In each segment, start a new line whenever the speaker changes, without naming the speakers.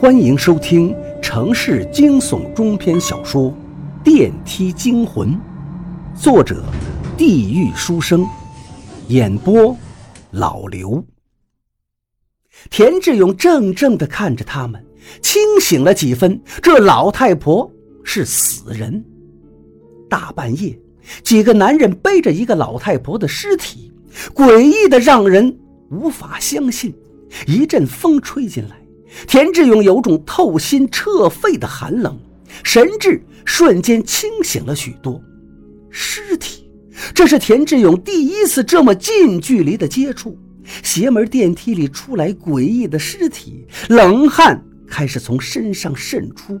欢迎收听城市惊悚中篇小说《电梯惊魂》，作者：地狱书生，演播：老刘。田志勇怔怔地看着他们，清醒了几分。这老太婆是死人。大半夜，几个男人背着一个老太婆的尸体，诡异的让人无法相信。一阵风吹进来。田志勇有种透心彻肺的寒冷，神智瞬间清醒了许多。尸体，这是田志勇第一次这么近距离的接触。邪门电梯里出来诡异的尸体，冷汗开始从身上渗出。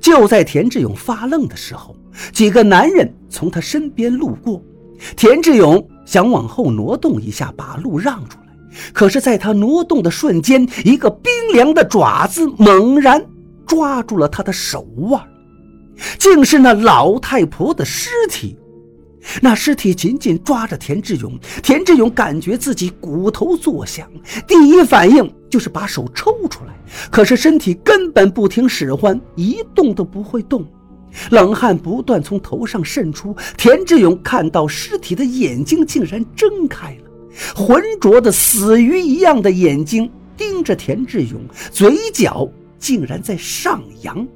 就在田志勇发愣的时候，几个男人从他身边路过。田志勇想往后挪动一下，把路让出。可是，在他挪动的瞬间，一个冰凉的爪子猛然抓住了他的手腕，竟是那老太婆的尸体。那尸体紧紧抓着田志勇，田志勇感觉自己骨头作响，第一反应就是把手抽出来，可是身体根本不听使唤，一动都不会动。冷汗不断从头上渗出，田志勇看到尸体的眼睛竟然睁开了。浑浊的死鱼一样的眼睛盯着田志勇，嘴角竟然在上扬，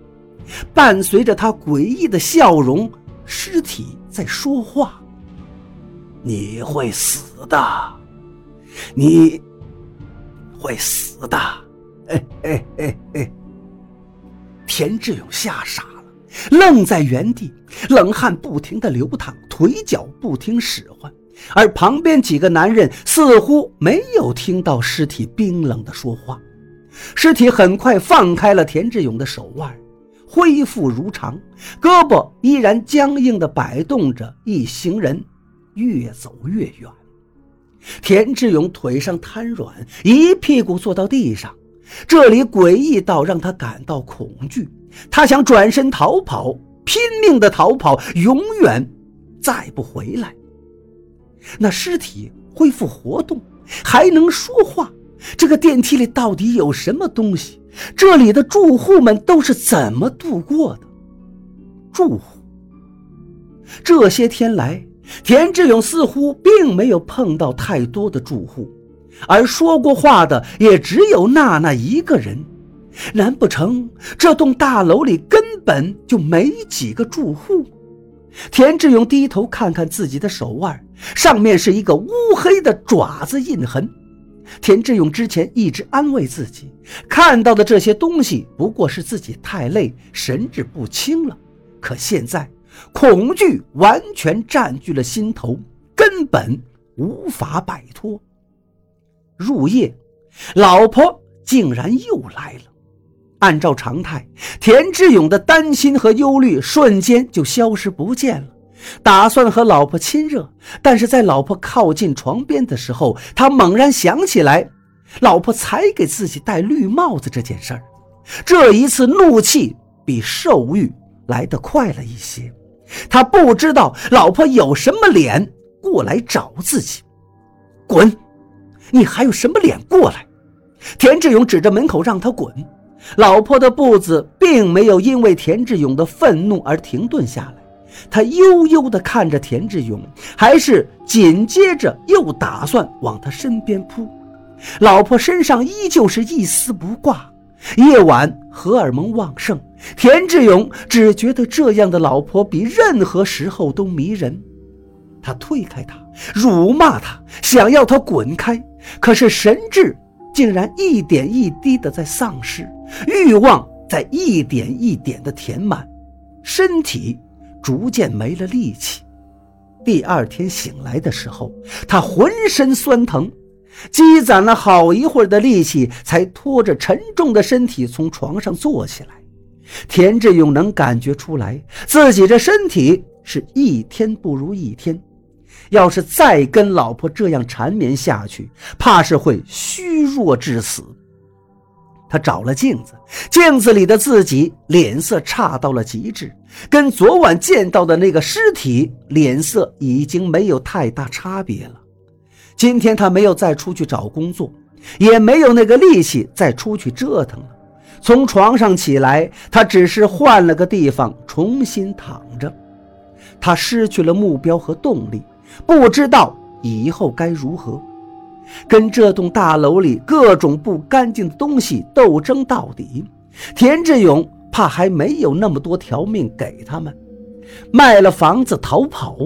伴随着他诡异的笑容，尸体在说话：“你会死的，你会死的。”哎哎哎哎！田志勇吓傻了，愣在原地，冷汗不停地流淌，腿脚不听使唤。而旁边几个男人似乎没有听到尸体冰冷的说话，尸体很快放开了田志勇的手腕，恢复如常，胳膊依然僵硬地摆动着。一行人越走越远，田志勇腿上瘫软，一屁股坐到地上。这里诡异到让他感到恐惧，他想转身逃跑，拼命的逃跑，永远再不回来。那尸体恢复活动，还能说话。这个电梯里到底有什么东西？这里的住户们都是怎么度过的？住户。这些天来，田志勇似乎并没有碰到太多的住户，而说过话的也只有娜娜一个人。难不成这栋大楼里根本就没几个住户？田志勇低头看看自己的手腕，上面是一个乌黑的爪子印痕。田志勇之前一直安慰自己，看到的这些东西不过是自己太累，神志不清了。可现在，恐惧完全占据了心头，根本无法摆脱。入夜，老婆竟然又来了。按照常态，田志勇的担心和忧虑瞬间就消失不见了。打算和老婆亲热，但是在老婆靠近床边的时候，他猛然想起来，老婆才给自己戴绿帽子这件事儿。这一次怒气比兽欲来得快了一些。他不知道老婆有什么脸过来找自己。滚！你还有什么脸过来？田志勇指着门口让他滚。老婆的步子并没有因为田志勇的愤怒而停顿下来，他悠悠地看着田志勇，还是紧接着又打算往他身边扑。老婆身上依旧是一丝不挂，夜晚荷尔蒙旺盛，田志勇只觉得这样的老婆比任何时候都迷人。他推开她，辱骂她，想要她滚开，可是神智。竟然一点一滴的在丧失，欲望在一点一点的填满，身体逐渐没了力气。第二天醒来的时候，他浑身酸疼，积攒了好一会儿的力气，才拖着沉重的身体从床上坐起来。田志勇能感觉出来，自己这身体是一天不如一天。要是再跟老婆这样缠绵下去，怕是会虚弱致死。他找了镜子，镜子里的自己脸色差到了极致，跟昨晚见到的那个尸体脸色已经没有太大差别了。今天他没有再出去找工作，也没有那个力气再出去折腾了。从床上起来，他只是换了个地方重新躺着。他失去了目标和动力，不知道以后该如何，跟这栋大楼里各种不干净的东西斗争到底。田志勇怕还没有那么多条命给他们，卖了房子逃跑。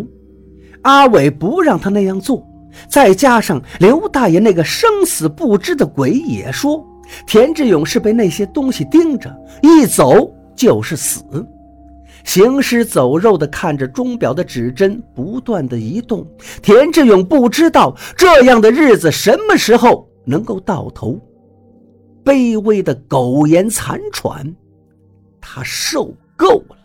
阿伟不让他那样做，再加上刘大爷那个生死不知的鬼也说。田志勇是被那些东西盯着，一走就是死。行尸走肉地看着钟表的指针不断的移动，田志勇不知道这样的日子什么时候能够到头。卑微的苟延残喘，他受够了。